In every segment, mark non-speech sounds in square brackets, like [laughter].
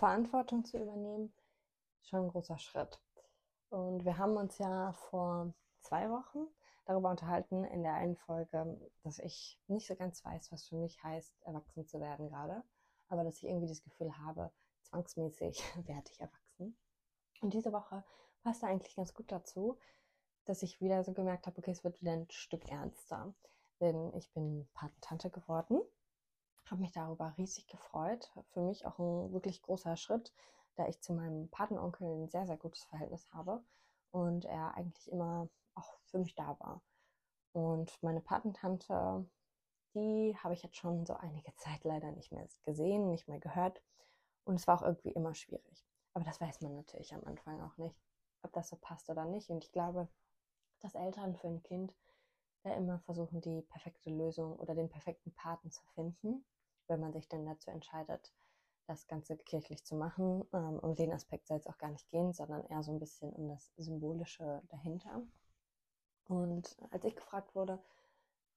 Verantwortung zu übernehmen, schon ein großer Schritt. Und wir haben uns ja vor zwei Wochen darüber unterhalten in der einen Folge, dass ich nicht so ganz weiß, was für mich heißt, erwachsen zu werden gerade, aber dass ich irgendwie das Gefühl habe, zwangsmäßig [laughs] werde ich erwachsen. Und diese Woche passt eigentlich ganz gut dazu, dass ich wieder so gemerkt habe, okay, es wird wieder ein Stück ernster. Denn ich bin Patentante geworden, habe mich darüber riesig gefreut. Für mich auch ein wirklich großer Schritt, da ich zu meinem Patenonkel ein sehr, sehr gutes Verhältnis habe und er eigentlich immer auch für mich da war. Und meine Patentante, die habe ich jetzt schon so einige Zeit leider nicht mehr gesehen, nicht mehr gehört. Und es war auch irgendwie immer schwierig. Aber das weiß man natürlich am Anfang auch nicht, ob das so passt oder nicht. Und ich glaube, dass Eltern für ein Kind da immer versuchen, die perfekte Lösung oder den perfekten Paten zu finden, wenn man sich dann dazu entscheidet, das Ganze kirchlich zu machen. Ähm, um den Aspekt soll es auch gar nicht gehen, sondern eher so ein bisschen um das Symbolische dahinter. Und als ich gefragt wurde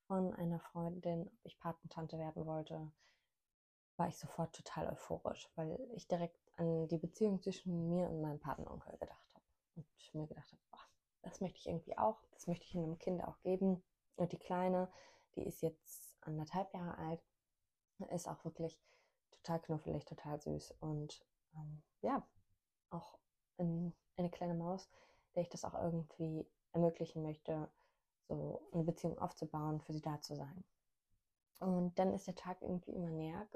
von einer Freundin, ob ich Patentante werden wollte, war ich sofort total euphorisch, weil ich direkt an die Beziehung zwischen mir und meinem Patenonkel gedacht habe. Und mir gedacht habe, ach, das möchte ich irgendwie auch, das möchte ich einem Kind auch geben. Und die Kleine, die ist jetzt anderthalb Jahre alt, ist auch wirklich total knuffelig, total süß und ähm, ja, auch in, eine kleine Maus, der ich das auch irgendwie ermöglichen möchte, so eine Beziehung aufzubauen, für sie da zu sein. Und dann ist der Tag irgendwie immer näher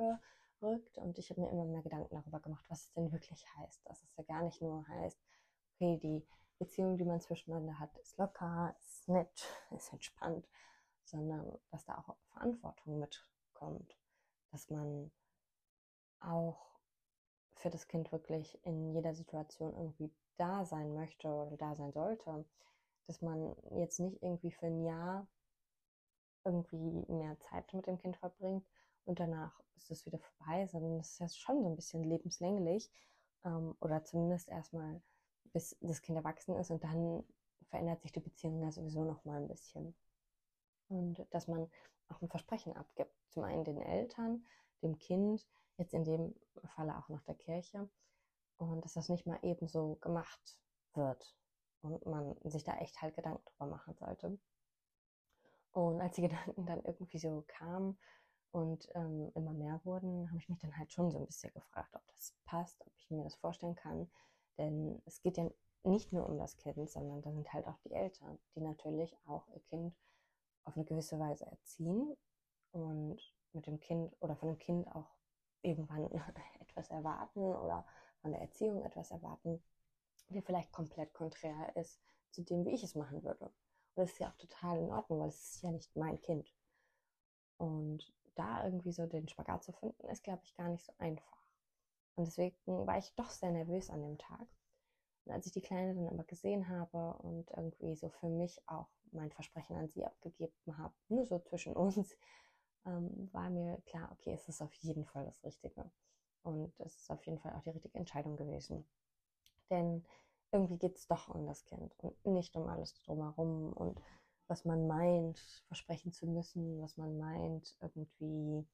gerückt und ich habe mir immer mehr Gedanken darüber gemacht, was es denn wirklich heißt. Dass es ja gar nicht nur heißt, okay, die Beziehung, die man zwischeneinander hat, ist locker, ist nett, [laughs] ist entspannt, sondern dass da auch Verantwortung mitkommt, dass man auch für das Kind wirklich in jeder Situation irgendwie da sein möchte oder da sein sollte, dass man jetzt nicht irgendwie für ein Jahr irgendwie mehr Zeit mit dem Kind verbringt und danach ist es wieder vorbei, sondern das ist ja schon so ein bisschen lebenslänglich ähm, oder zumindest erstmal bis das Kind erwachsen ist und dann verändert sich die Beziehung ja sowieso noch mal ein bisschen. Und dass man auch ein Versprechen abgibt, zum einen den Eltern, dem Kind, jetzt in dem Falle auch noch der Kirche und dass das nicht mal ebenso gemacht wird und man sich da echt halt Gedanken drüber machen sollte. Und als die [laughs] Gedanken dann irgendwie so kamen und ähm, immer mehr wurden, habe ich mich dann halt schon so ein bisschen gefragt, ob das passt, ob ich mir das vorstellen kann. Denn es geht ja nicht nur um das Kind, sondern da sind halt auch die Eltern, die natürlich auch ihr Kind auf eine gewisse Weise erziehen und mit dem Kind oder von dem Kind auch irgendwann [laughs] etwas erwarten oder von der Erziehung etwas erwarten, die vielleicht komplett konträr ist zu dem, wie ich es machen würde. Und das ist ja auch total in Ordnung, weil es ist ja nicht mein Kind. Und da irgendwie so den Spagat zu finden, ist, glaube ich, gar nicht so einfach. Und deswegen war ich doch sehr nervös an dem Tag. Und als ich die Kleine dann aber gesehen habe und irgendwie so für mich auch mein Versprechen an sie abgegeben habe, nur so zwischen uns, [laughs] ähm, war mir klar, okay, es ist auf jeden Fall das Richtige. Und es ist auf jeden Fall auch die richtige Entscheidung gewesen. Denn irgendwie geht es doch um das Kind und nicht um alles drumherum und was man meint, versprechen zu müssen, was man meint, irgendwie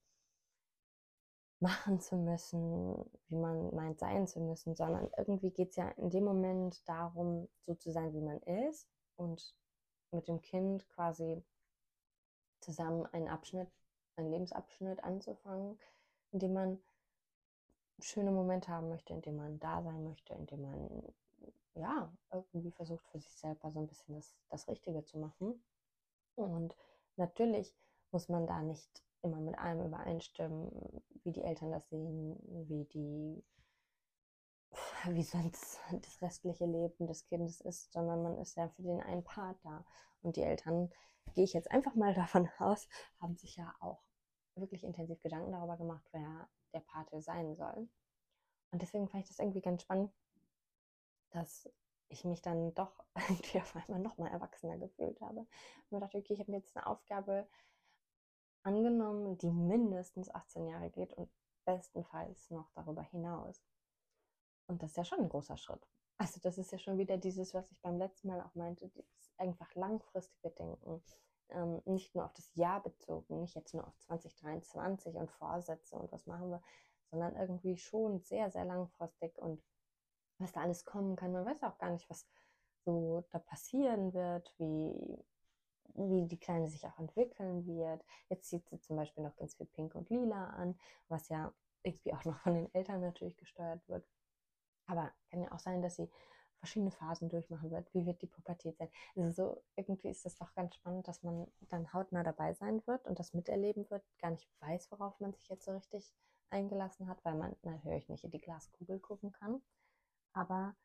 machen zu müssen, wie man meint sein zu müssen, sondern irgendwie geht es ja in dem Moment darum, so zu sein, wie man ist und mit dem Kind quasi zusammen einen Abschnitt, einen Lebensabschnitt anzufangen, in dem man schöne Momente haben möchte, in dem man da sein möchte, in dem man ja irgendwie versucht für sich selber so ein bisschen das, das Richtige zu machen. Und natürlich muss man da nicht immer mit allem übereinstimmen, wie die Eltern das sehen, wie die wie sonst das restliche Leben des Kindes ist, sondern man ist ja für den einen Part da. Und die Eltern, gehe ich jetzt einfach mal [laughs] davon aus, haben sich ja auch wirklich intensiv Gedanken darüber gemacht, wer der Pate sein soll. Und deswegen fand ich das irgendwie ganz spannend, dass ich mich dann doch [laughs] irgendwie auf einmal nochmal erwachsener gefühlt habe. Und mir dachte, okay, ich habe mir jetzt eine Aufgabe angenommen, die mindestens 18 Jahre geht und bestenfalls noch darüber hinaus. Und das ist ja schon ein großer Schritt. Also das ist ja schon wieder dieses, was ich beim letzten Mal auch meinte, dieses einfach langfristige Denken. Ähm, nicht nur auf das Jahr bezogen, nicht jetzt nur auf 2023 und Vorsätze und was machen wir, sondern irgendwie schon sehr, sehr langfristig und was da alles kommen kann. Man weiß auch gar nicht, was so da passieren wird, wie, wie die Kleine sich auch entwickeln wird. Jetzt zieht sie zum Beispiel noch ganz viel Pink und Lila an, was ja irgendwie auch noch von den Eltern natürlich gesteuert wird. Aber kann ja auch sein, dass sie verschiedene Phasen durchmachen wird. Wie wird die Pubertät sein? Also so irgendwie ist das doch ganz spannend, dass man dann hautnah dabei sein wird und das miterleben wird, gar nicht weiß, worauf man sich jetzt so richtig eingelassen hat, weil man natürlich nicht in die Glaskugel gucken kann, aber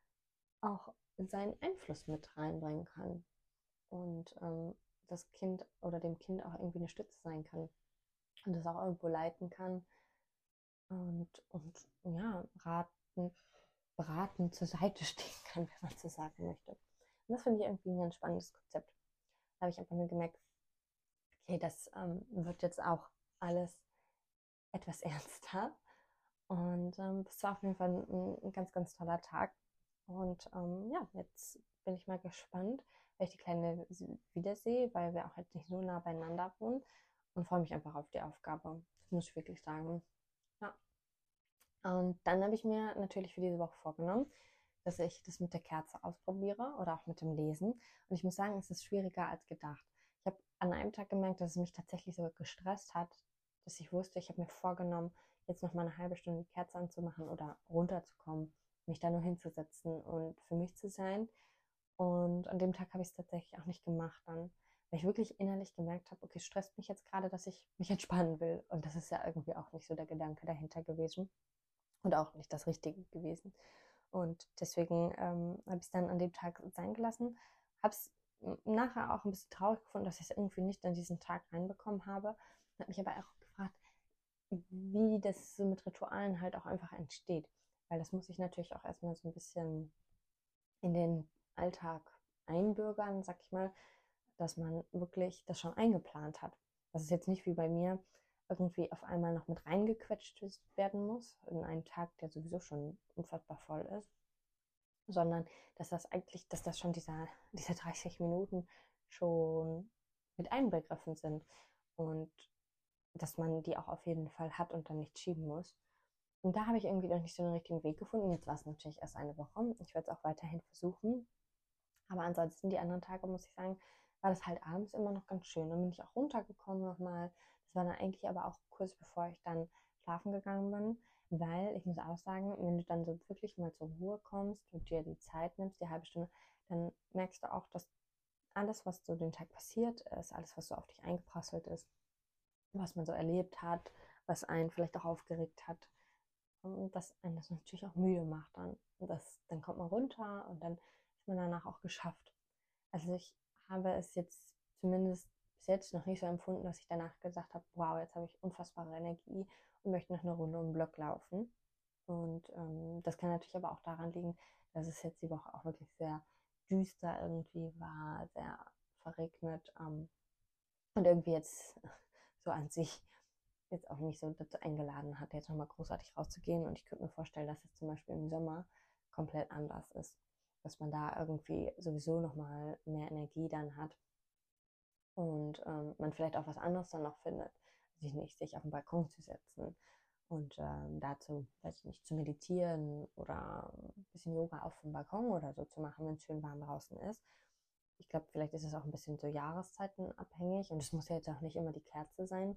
auch seinen Einfluss mit reinbringen kann. Und ähm, das Kind oder dem Kind auch irgendwie eine Stütze sein kann und das auch irgendwo leiten kann. Und, und ja, raten beratend zur Seite stehen kann, [laughs] wenn man so sagen möchte. Und das finde ich irgendwie ein ganz spannendes Konzept. Da habe ich einfach nur gemerkt, okay, das ähm, wird jetzt auch alles etwas [laughs] ernster. Und ähm, das war auf jeden Fall ein, ein ganz, ganz toller Tag. Und ähm, ja, jetzt bin ich mal gespannt, weil ich die Kleine wiedersehe, weil wir auch jetzt nicht so nah beieinander wohnen und freue mich einfach auf die Aufgabe. Das muss ich wirklich sagen. Und dann habe ich mir natürlich für diese Woche vorgenommen, dass ich das mit der Kerze ausprobiere oder auch mit dem Lesen. Und ich muss sagen, es ist schwieriger als gedacht. Ich habe an einem Tag gemerkt, dass es mich tatsächlich so gestresst hat, dass ich wusste, ich habe mir vorgenommen, jetzt noch mal eine halbe Stunde die Kerze anzumachen oder runterzukommen, mich da nur hinzusetzen und für mich zu sein. Und an dem Tag habe ich es tatsächlich auch nicht gemacht dann, weil ich wirklich innerlich gemerkt habe, okay, es stresst mich jetzt gerade, dass ich mich [laughs] entspannen will. Und das ist ja irgendwie auch nicht so der Gedanke dahinter gewesen und auch nicht das Richtige gewesen. Und deswegen ähm, habe ich es dann an dem Tag sein gelassen. Habe es nachher auch ein bisschen traurig gefunden, dass ich es irgendwie nicht an diesen Tag reinbekommen habe. Habe mich aber auch gefragt, wie das so mit Ritualen halt auch einfach entsteht. Weil das muss ich natürlich auch erstmal so ein bisschen in den Alltag einbürgern, sag ich mal, dass man wirklich das schon eingeplant hat. Das ist jetzt nicht wie bei mir, irgendwie auf einmal noch mit reingequetscht werden muss, in einen Tag, der sowieso schon unfassbar voll ist, sondern dass das eigentlich, dass das schon dieser, [laughs] diese 30 Minuten schon mit einbegriffen sind und dass man die auch auf jeden Fall hat und dann nicht schieben muss. Und da habe ich irgendwie noch nicht so den richtigen Weg gefunden. Jetzt war es natürlich erst eine Woche. Ich werde es auch weiterhin versuchen. Aber ansonsten die anderen Tage, muss ich sagen, war das halt abends immer noch ganz schön. Dann bin ich auch runtergekommen nochmal, das war dann eigentlich aber auch kurz bevor ich dann schlafen gegangen bin, weil ich muss auch sagen, wenn du dann so wirklich mal zur Ruhe kommst und dir die Zeit nimmst, die halbe Stunde, dann merkst du auch, dass alles, was so den Tag passiert ist, alles, was so auf dich eingeprasselt ist, was man so erlebt hat, was einen vielleicht auch aufgeregt hat, dass einen das natürlich auch müde macht dann. Das, dann kommt man runter und dann ist man danach auch geschafft. Also ich habe es jetzt zumindest bis jetzt noch nicht so empfunden, dass ich danach gesagt habe, wow, jetzt habe ich unfassbare Energie und möchte noch eine Runde um den Block laufen. Und ähm, das kann natürlich aber auch daran liegen, dass es jetzt die Woche auch wirklich sehr düster irgendwie war, sehr verregnet ähm, und irgendwie jetzt [laughs] so an sich jetzt auch nicht so dazu eingeladen hat, jetzt nochmal großartig rauszugehen. Und ich könnte mir vorstellen, dass es zum Beispiel im Sommer komplett anders ist. Dass man da irgendwie sowieso nochmal mehr Energie dann hat und ähm, man vielleicht auch was anderes dann noch findet, sich nicht sich auf den Balkon zu setzen und ähm, dazu, weiß ich nicht, zu meditieren oder ein bisschen Yoga auf dem Balkon oder so zu machen, wenn es schön warm draußen ist. Ich glaube, vielleicht ist es auch ein bisschen so Jahreszeiten abhängig und es muss ja jetzt auch nicht immer die Kerze sein,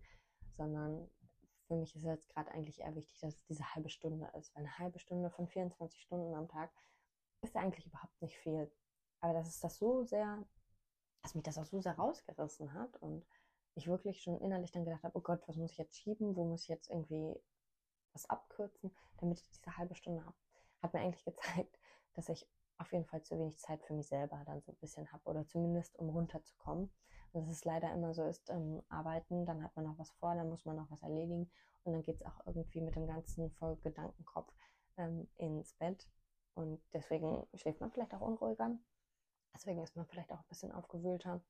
sondern für mich ist jetzt gerade eigentlich eher wichtig, dass es diese halbe Stunde ist, weil eine halbe Stunde von 24 Stunden am Tag ist ja eigentlich überhaupt nicht viel. Aber dass es das so sehr dass mich das auch so sehr rausgerissen hat und ich wirklich schon innerlich dann gedacht habe, oh Gott, was muss ich jetzt schieben, wo muss ich jetzt irgendwie was abkürzen, damit ich diese halbe Stunde habe. Hat mir eigentlich [laughs] gezeigt, dass ich auf jeden Fall zu wenig Zeit für mich selber dann so ein bisschen habe oder zumindest um runterzukommen. Und dass es leider immer so ist, ähm, arbeiten, dann hat man noch was vor, dann muss man noch was erledigen und dann geht es auch irgendwie mit dem ganzen voll Gedankenkopf ähm, ins Bett und deswegen schläft man vielleicht auch unruhiger Deswegen ist man vielleicht auch ein bisschen aufgewühlter.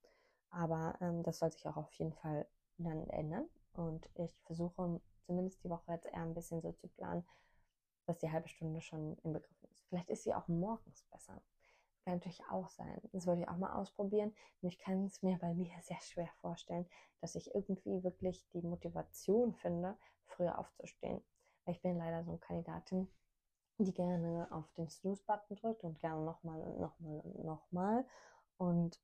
Aber ähm, das soll sich auch auf jeden Fall dann ändern. Und ich versuche zumindest die Woche jetzt eher ein bisschen so zu planen, dass die halbe Stunde schon inbegriffen ist. Vielleicht ist sie auch morgens besser. Kann natürlich auch sein. Das wollte ich auch mal ausprobieren. Und ich kann es mir bei mir sehr schwer vorstellen, dass ich irgendwie wirklich die Motivation finde, früher aufzustehen. Ich bin leider so eine Kandidatin, die gerne auf den Snooze-Button drückt und gerne nochmal und nochmal und nochmal. Und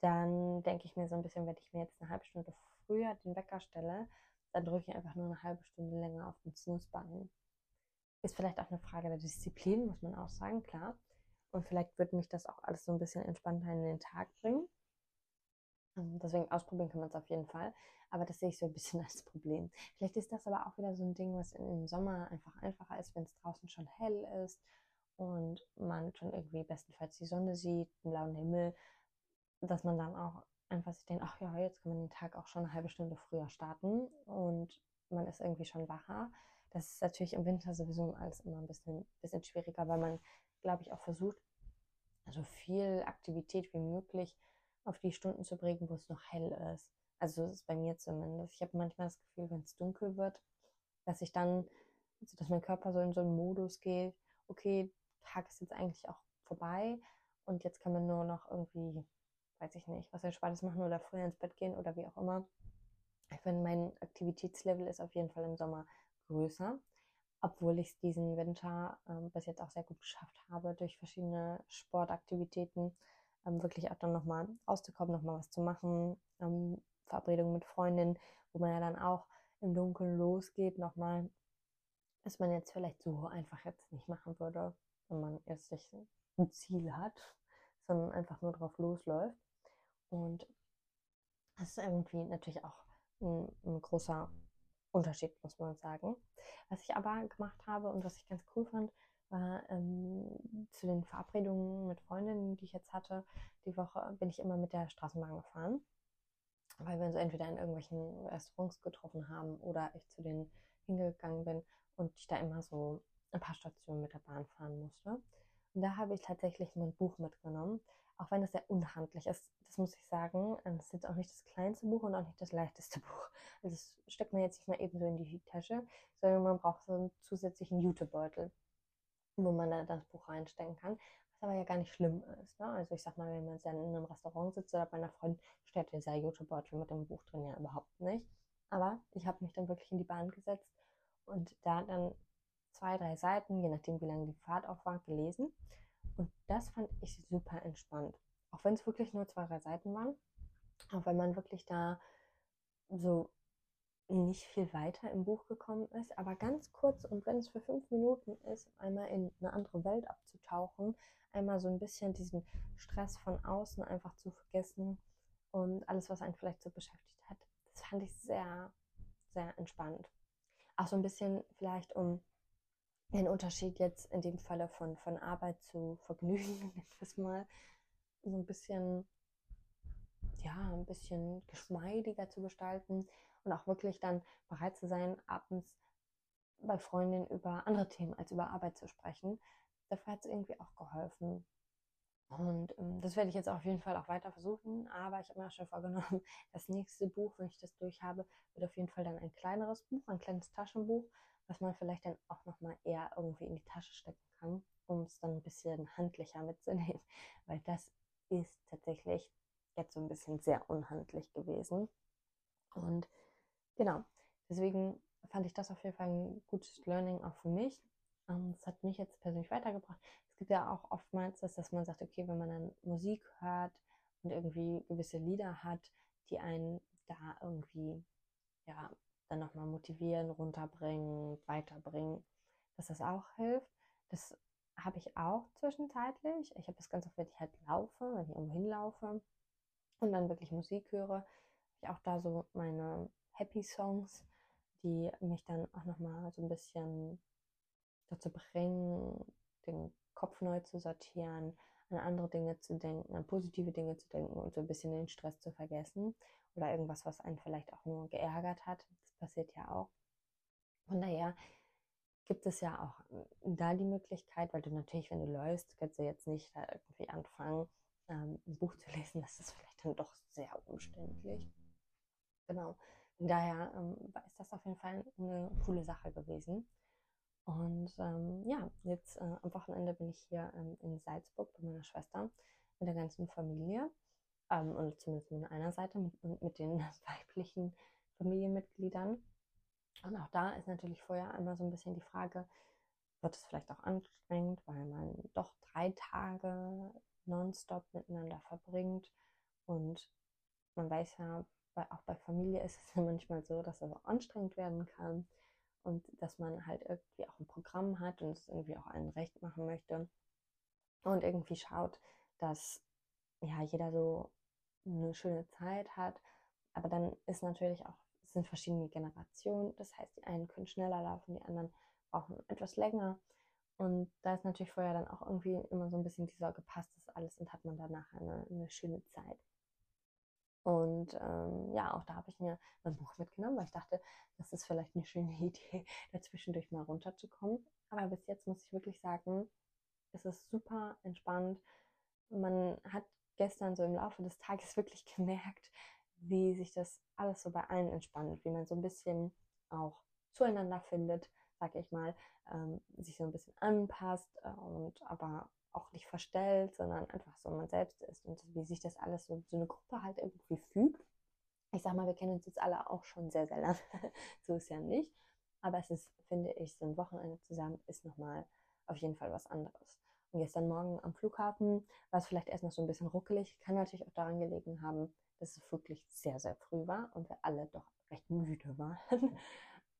dann denke ich mir so ein bisschen, wenn ich mir jetzt eine halbe Stunde früher den Wecker stelle, dann drücke ich einfach nur eine halbe Stunde länger auf den Snooze-Button. Ist vielleicht auch eine Frage der Disziplin, muss man auch sagen, klar. Und vielleicht wird mich das auch alles so ein bisschen entspannter in den Tag bringen. Ähm, deswegen ausprobieren kann man es auf jeden Fall. Aber das sehe ich so ein bisschen [laughs] als Problem. Vielleicht ist das aber auch wieder so ein Ding, was im Sommer einfach einfacher ist, wenn es draußen schon hell ist und man schon irgendwie bestenfalls die Sonne sieht, den blauen Himmel, dass man dann auch einfach sich denkt, ach ja, jetzt kann man den Tag auch schon eine halbe Stunde früher starten und man ist irgendwie schon wacher. Das ist natürlich im Winter sowieso alles immer ein bisschen, bisschen schwieriger, weil man, glaube ich, auch versucht, so viel Aktivität wie möglich auf die Stunden zu bringen, wo es noch hell ist. Also das ist bei mir zumindest. Ich habe manchmal das Gefühl, wenn es dunkel wird, dass ich dann, also dass mein Körper so in so einen Modus geht, okay, Tag ist jetzt eigentlich auch vorbei und jetzt kann man nur noch irgendwie, weiß ich nicht, was Entspanntes machen oder früher ins Bett gehen oder wie auch immer. Ich finde, mein Aktivitätslevel ist auf jeden Fall im Sommer größer, obwohl ich es diesen Winter ähm, bis jetzt auch sehr gut geschafft habe durch verschiedene Sportaktivitäten ähm, wirklich auch dann nochmal rauszukommen, nochmal was zu machen, ähm, Verabredungen mit Freundinnen, wo man ja dann auch im Dunkeln losgeht, nochmal, was man jetzt vielleicht so einfach jetzt nicht machen würde, wenn man jetzt nicht ein Ziel hat, sondern einfach nur drauf losläuft. Und das ist irgendwie natürlich auch ein, ein großer Unterschied, muss man sagen. Was ich aber gemacht habe und was ich ganz cool fand, war ähm, zu den Verabredungen mit Freundinnen, die ich jetzt hatte, die Woche bin ich immer mit der Straßenbahn gefahren, weil wir uns entweder in irgendwelchen Restaurants getroffen haben oder ich zu denen hingegangen bin und ich da immer so ein paar Stationen mit der Bahn fahren musste. Und da habe ich tatsächlich mein Buch mitgenommen, auch wenn es sehr unhandlich ist. Das muss ich sagen. Es ist jetzt auch nicht das kleinste Buch und auch nicht das leichteste [laughs] Buch. Also das steckt man jetzt nicht mal eben so in die Tasche, sondern man braucht so einen zusätzlichen Jutebeutel wo man da das Buch reinstecken kann, was aber ja gar nicht schlimm ist. Ne? Also ich sag mal, wenn man dann in einem Restaurant sitzt oder bei einer Freundin, stört dieser Jutebeutel mit dem Buch drin ja überhaupt nicht. Aber ich habe mich dann wirklich in die Bahn gesetzt und da dann zwei, drei Seiten, je nachdem wie lange die Fahrt auch war, gelesen. Und das fand ich super entspannt. Auch wenn es wirklich nur zwei, drei Seiten waren. Auch wenn man wirklich da so nicht viel weiter im Buch gekommen ist, aber ganz kurz und wenn es für fünf Minuten ist, einmal in eine andere Welt abzutauchen, einmal so ein bisschen diesen Stress von außen einfach zu vergessen und alles, was einen vielleicht so beschäftigt hat, das fand ich sehr, sehr entspannt. Auch so ein bisschen vielleicht um den Unterschied jetzt in dem Falle von, von Arbeit zu Vergnügen, [laughs] etwas mal so ein bisschen, ja, ein bisschen geschmeidiger zu gestalten und auch wirklich dann bereit zu sein, abends bei Freundinnen über andere Themen als über Arbeit zu sprechen. Dafür hat es irgendwie auch geholfen. Und ähm, das werde ich jetzt auf jeden Fall auch weiter versuchen. Aber ich habe mir auch schon vorgenommen, [laughs] das nächste Buch, wenn ich das durch habe, wird auf jeden Fall dann ein kleineres Buch, ein kleines Taschenbuch, was man vielleicht dann auch nochmal eher irgendwie in die Tasche stecken kann, um es dann ein bisschen handlicher mitzunehmen. [laughs] Weil das ist tatsächlich jetzt so ein bisschen sehr unhandlich gewesen. Und Genau. Deswegen fand ich das auf jeden Fall ein gutes Learning auch für mich. Ähm, das hat mich jetzt persönlich weitergebracht. Es gibt ja auch oftmals das, dass man sagt, okay, wenn man dann Musik hört und irgendwie gewisse Lieder hat, die einen da irgendwie, ja, dann nochmal motivieren, runterbringen, weiterbringen, dass das auch hilft. Das habe ich auch zwischenzeitlich. Ich habe das ganz oft, wenn ich halt laufe, wenn ich irgendwo hinlaufe und dann wirklich Musik höre, habe ich auch da so meine Happy Songs, die mich dann auch nochmal so ein bisschen dazu bringen, den Kopf neu zu sortieren, an andere Dinge zu denken, an positive Dinge zu denken und so ein bisschen den Stress zu vergessen oder irgendwas, was einen vielleicht auch nur geärgert hat. Das passiert ja auch. Von daher gibt es ja auch da die Möglichkeit, weil du natürlich, wenn du läufst, kannst du jetzt nicht da irgendwie anfangen, ähm, ein Buch zu lesen. Das ist vielleicht dann doch sehr umständlich. Genau. Daher ähm, ist das auf jeden Fall eine coole Sache gewesen. Und ähm, ja, jetzt äh, am Wochenende bin ich hier ähm, in Salzburg bei meiner Schwester mit der ganzen Familie. Ähm, und zumindest mit einer Seite mit, mit den [laughs] weiblichen Familienmitgliedern. Und auch da ist natürlich vorher immer so ein bisschen die Frage, wird es vielleicht auch anstrengend, weil man doch drei Tage nonstop miteinander verbringt. Und man weiß ja, auch bei Familie ist es ja manchmal so, dass es auch anstrengend werden kann und dass man halt irgendwie auch ein Programm hat und es irgendwie auch allen recht machen möchte und irgendwie schaut, dass ja jeder so eine schöne Zeit hat. Aber dann ist natürlich auch, es sind verschiedene Generationen. Das heißt, die einen können schneller laufen, die anderen brauchen etwas länger. Und da ist natürlich vorher dann auch irgendwie immer so ein bisschen die Sorge, passt das alles und hat man danach eine, eine schöne Zeit. Und ähm, ja, auch da habe ich mir ein Buch mitgenommen, weil ich dachte, das ist vielleicht eine schöne [laughs] Idee, dazwischendurch mal runterzukommen. Aber bis jetzt muss ich wirklich sagen, es ist super entspannt. Man hat gestern so im Laufe des Tages [laughs] wirklich gemerkt, wie sich das alles so bei allen entspannt, wie man so ein bisschen auch zueinander findet, sag ich mal, ähm, sich so ein bisschen anpasst äh, und aber auch nicht verstellt, sondern einfach so man selbst ist und wie sich das alles so, so eine Gruppe halt irgendwie fügt. Ich sag mal, wir kennen uns jetzt alle auch schon sehr, sehr lange. [laughs] so ist ja nicht. Aber es ist, finde ich, so ein Wochenende zusammen ist nochmal auf jeden Fall was anderes. Und gestern Morgen am Flughafen war es vielleicht erst noch so ein bisschen ruckelig. Kann natürlich auch daran gelegen haben, dass es wirklich sehr, sehr früh war und wir alle doch recht müde waren. [laughs]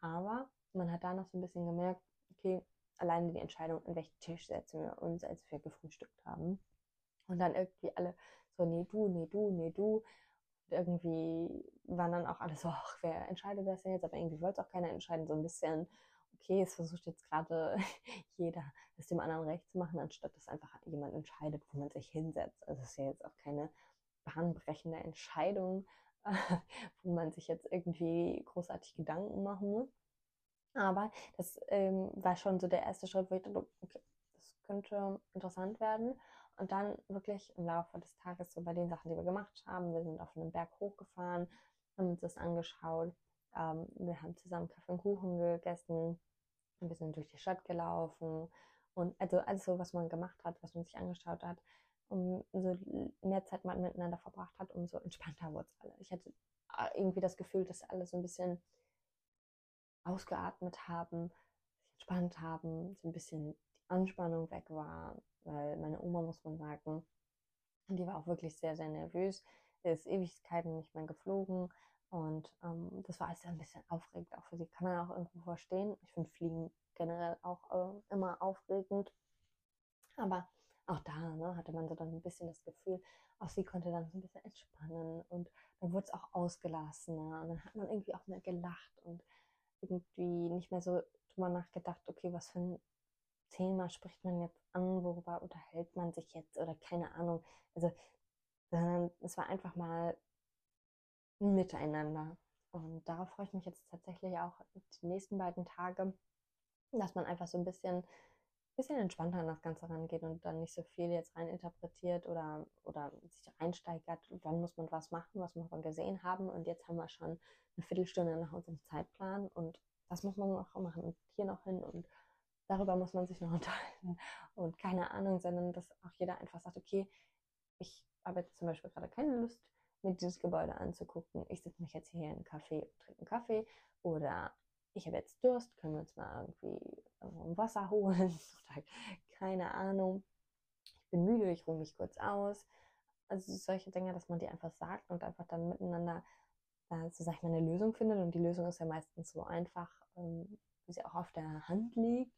Aber man hat da noch so ein bisschen gemerkt, okay, alleine die Entscheidung, an welchen Tisch setzen wir uns, als wir gefrühstückt haben. Und dann irgendwie alle so, nee, du, nee, du, nee, du. Und irgendwie waren dann auch alle so, ach, wer entscheidet das denn jetzt? Aber irgendwie wollte auch keiner entscheiden. So ein bisschen, okay, es versucht jetzt gerade [laughs] jeder, es dem anderen recht zu machen, anstatt dass einfach jemand entscheidet, wo man sich hinsetzt. Also es ist ja jetzt auch keine bahnbrechende Entscheidung, [laughs] wo man sich jetzt irgendwie großartig Gedanken machen muss. Aber das ähm, war schon so der erste Schritt, wo ich dachte, okay, das könnte interessant werden. Und dann wirklich im Laufe des Tages so bei den Sachen, die wir gemacht haben, wir sind auf einen Berg hochgefahren, haben uns das angeschaut, ähm, wir haben zusammen Kaffee und Kuchen gegessen, wir sind durch die Stadt gelaufen und also alles so, was man gemacht hat, was man sich angeschaut hat, um so mehr Zeit man miteinander verbracht hat, umso entspannter wurde es alle. Ich hatte äh, irgendwie das Gefühl, dass alle so ein bisschen ausgeatmet haben, sich entspannt haben, so ein bisschen die Anspannung weg war, weil meine Oma, muss man sagen, die war auch wirklich sehr, sehr nervös, ist Ewigkeiten nicht mehr geflogen und ähm, das war alles ein bisschen aufregend, auch für sie. Kann man auch irgendwo verstehen. Ich finde Fliegen generell auch äh, immer aufregend. Aber auch da ne, hatte man so dann ein bisschen das Gefühl, auch sie konnte dann so ein bisschen entspannen und dann wurde es auch ausgelassener und dann hat man irgendwie auch mehr gelacht und irgendwie nicht mehr so drüber nachgedacht, okay, was für ein Thema spricht man jetzt an, worüber unterhält man sich jetzt oder keine Ahnung. Also, sondern es war einfach mal ein Miteinander. Und darauf freue ich mich jetzt tatsächlich auch die nächsten beiden Tage, dass man einfach so ein bisschen, bisschen entspannter an das Ganze rangeht und dann nicht so viel jetzt reininterpretiert oder, oder sich reinsteigert, wann muss man was machen, was muss man gesehen haben. Und jetzt haben wir schon eine Viertelstunde nach unserem Zeitplan und das muss man noch machen und hier noch hin und darüber muss man sich noch [laughs] unterhalten und keine Ahnung, sondern dass auch jeder einfach sagt, okay, ich habe jetzt zum Beispiel gerade keine Lust, mir dieses Gebäude anzugucken. Ich setze mich jetzt hier in einen Café und trinke einen Kaffee oder ich habe jetzt Durst, können wir uns mal irgendwie Wasser [laughs] holen keine Ahnung. Ich bin müde, ich ruhe mich kurz aus. Also solche Dinge, dass man die einfach sagt und einfach dann miteinander äh, so sag ich mal, eine Lösung findet. Und die Lösung ist ja meistens so einfach, ähm, wie sie auch auf der Hand liegt.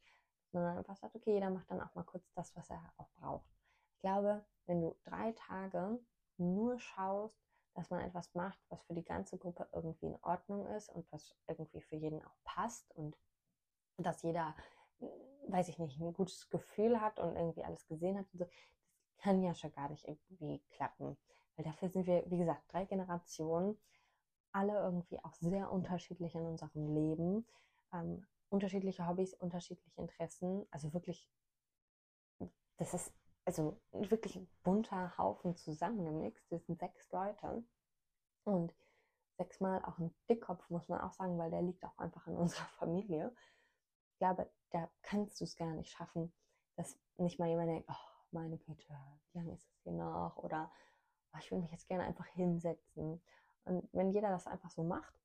Dann einfach sagt, okay, jeder macht dann auch mal kurz das, was er auch braucht. Ich glaube, wenn du drei Tage nur schaust, dass man etwas macht, was für die ganze Gruppe irgendwie in Ordnung ist und was irgendwie für jeden auch passt und dass jeder, hm, weiß ich nicht, ein gutes Gefühl hat und irgendwie alles gesehen hat. So, das kann ja schon gar nicht irgendwie klappen. Weil dafür sind wir, wie gesagt, drei Generationen alle irgendwie auch sehr unterschiedlich in unserem Leben. Ähm, unterschiedliche Hobbys, unterschiedliche Interessen. Also wirklich, das ist also wirklich ein bunter Haufen zusammengemixt. Wir sind sechs Leute. Und sechsmal auch ein Dickkopf, muss man auch sagen, weil der liegt auch einfach in [laughs] unserer Familie. Ich glaube, da kannst du es gar nicht schaffen, dass nicht mal jemand denkt, oh, meine Güte, wie lange ist es hier noch? Oder oh, ich will mich jetzt gerne einfach hinsetzen. Und wenn jeder das einfach so macht,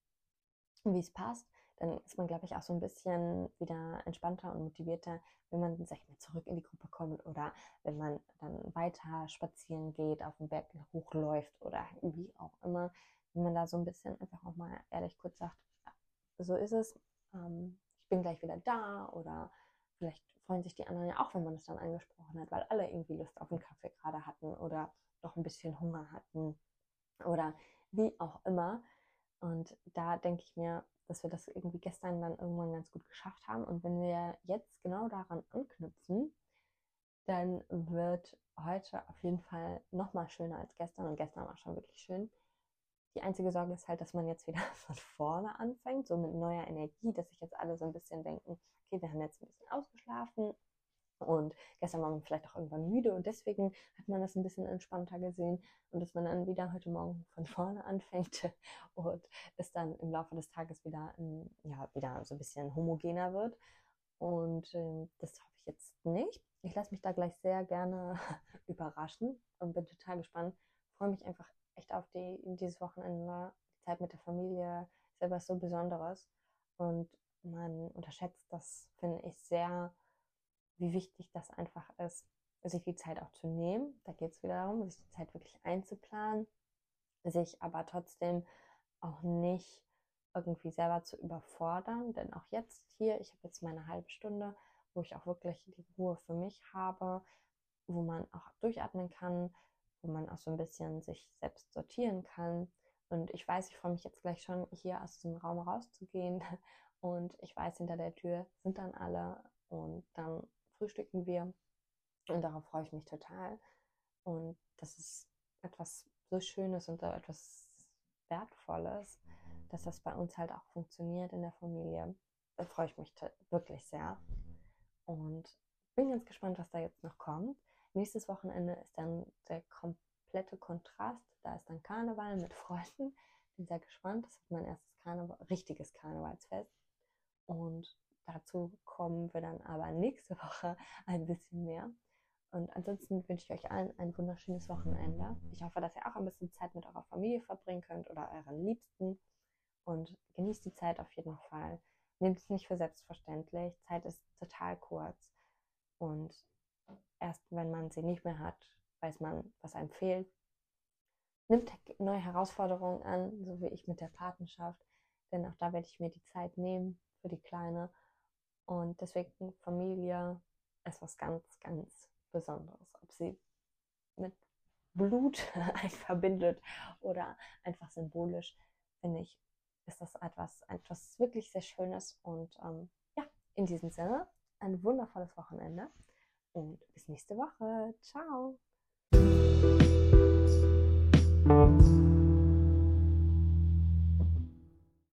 wie es passt, dann ist man, glaube ich, auch so ein bisschen wieder entspannter und motivierter, wenn man, sag ich mal, zurück in die Gruppe kommt oder wenn man dann weiter spazieren geht, auf den Berg hochläuft oder wie auch immer, wenn man da so ein bisschen einfach auch mal ehrlich kurz sagt, so ist es, ähm, ich bin gleich wieder da oder vielleicht freuen sich die anderen ja auch, wenn man es dann angesprochen hat, weil alle irgendwie Lust auf einen Kaffee gerade hatten oder doch ein bisschen Hunger hatten oder wie auch immer. Und da denke ich mir, dass wir das irgendwie gestern dann irgendwann ganz gut geschafft haben. Und wenn wir jetzt genau daran anknüpfen, dann wird heute auf jeden Fall noch mal schöner als gestern. Und gestern war schon wirklich schön. Die einzige Sorge ist halt, dass man jetzt wieder [laughs] von vorne anfängt, so mit neuer Energie, dass sich jetzt alle so ein bisschen denken, okay, wir haben jetzt ein bisschen ausgeschlafen und gestern war man vielleicht auch irgendwann müde und deswegen hat man das ein bisschen entspannter gesehen und dass man dann wieder heute Morgen von [laughs] vorne anfängt und es dann im Laufe des Tages wieder, ja, wieder so ein bisschen homogener wird. Und äh, das hoffe ich jetzt nicht. Ich lasse mich da gleich sehr gerne [laughs] überraschen und bin total gespannt. Freue mich einfach echt auf die, dieses Wochenende, die Zeit mit der Familie, ist etwas so Besonderes. Und man unterschätzt das, finde ich, sehr, wie wichtig das einfach ist, sich die Zeit auch zu nehmen. Da geht es wieder darum, sich die Zeit wirklich einzuplanen, sich aber trotzdem auch nicht irgendwie selber zu überfordern. Denn auch jetzt hier, ich habe jetzt meine halbe Stunde, wo ich auch wirklich die Ruhe für mich habe, wo man auch durchatmen kann, wo man auch so ein bisschen sich selbst sortieren kann. Und ich weiß, ich freue mich jetzt gleich schon, hier aus diesem Raum rauszugehen. [laughs] Und ich weiß, hinter der Tür sind dann alle und dann frühstücken wir. Und darauf freue ich mich total. Und das ist etwas so Schönes und so etwas Wertvolles, dass das bei uns halt auch funktioniert in der Familie. Da freue ich mich wirklich sehr. Und bin ganz gespannt, was da jetzt noch kommt. Nächstes Wochenende ist dann der komplette Kontrast. Da ist dann Karneval mit Freunden. Bin sehr gespannt. Das ist mein erstes Karneval, richtiges Karnevalsfest. Und dazu kommen wir dann aber nächste Woche [laughs] ein bisschen mehr. Und ansonsten wünsche ich euch allen ein wunderschönes Wochenende. Ich hoffe, dass ihr auch ein bisschen Zeit mit eurer Familie verbringen könnt oder euren Liebsten. Und genießt die Zeit auf jeden Fall. Nehmt es nicht für selbstverständlich. Zeit ist total kurz. Und erst wenn man sie nicht mehr hat, weiß man, was einem fehlt. Nimmt neue Herausforderungen an, so wie ich mit der Patenschaft, denn auch da werde ich mir die Zeit nehmen für die Kleine. Und deswegen Familie ist was ganz, ganz Besonderes. Ob sie mit Blut [laughs] verbindet oder einfach symbolisch, finde ich, ist das etwas, etwas wirklich sehr Schönes. Und ähm, ja, in diesem Sinne, ein wundervolles Wochenende und bis nächste Woche. Ciao.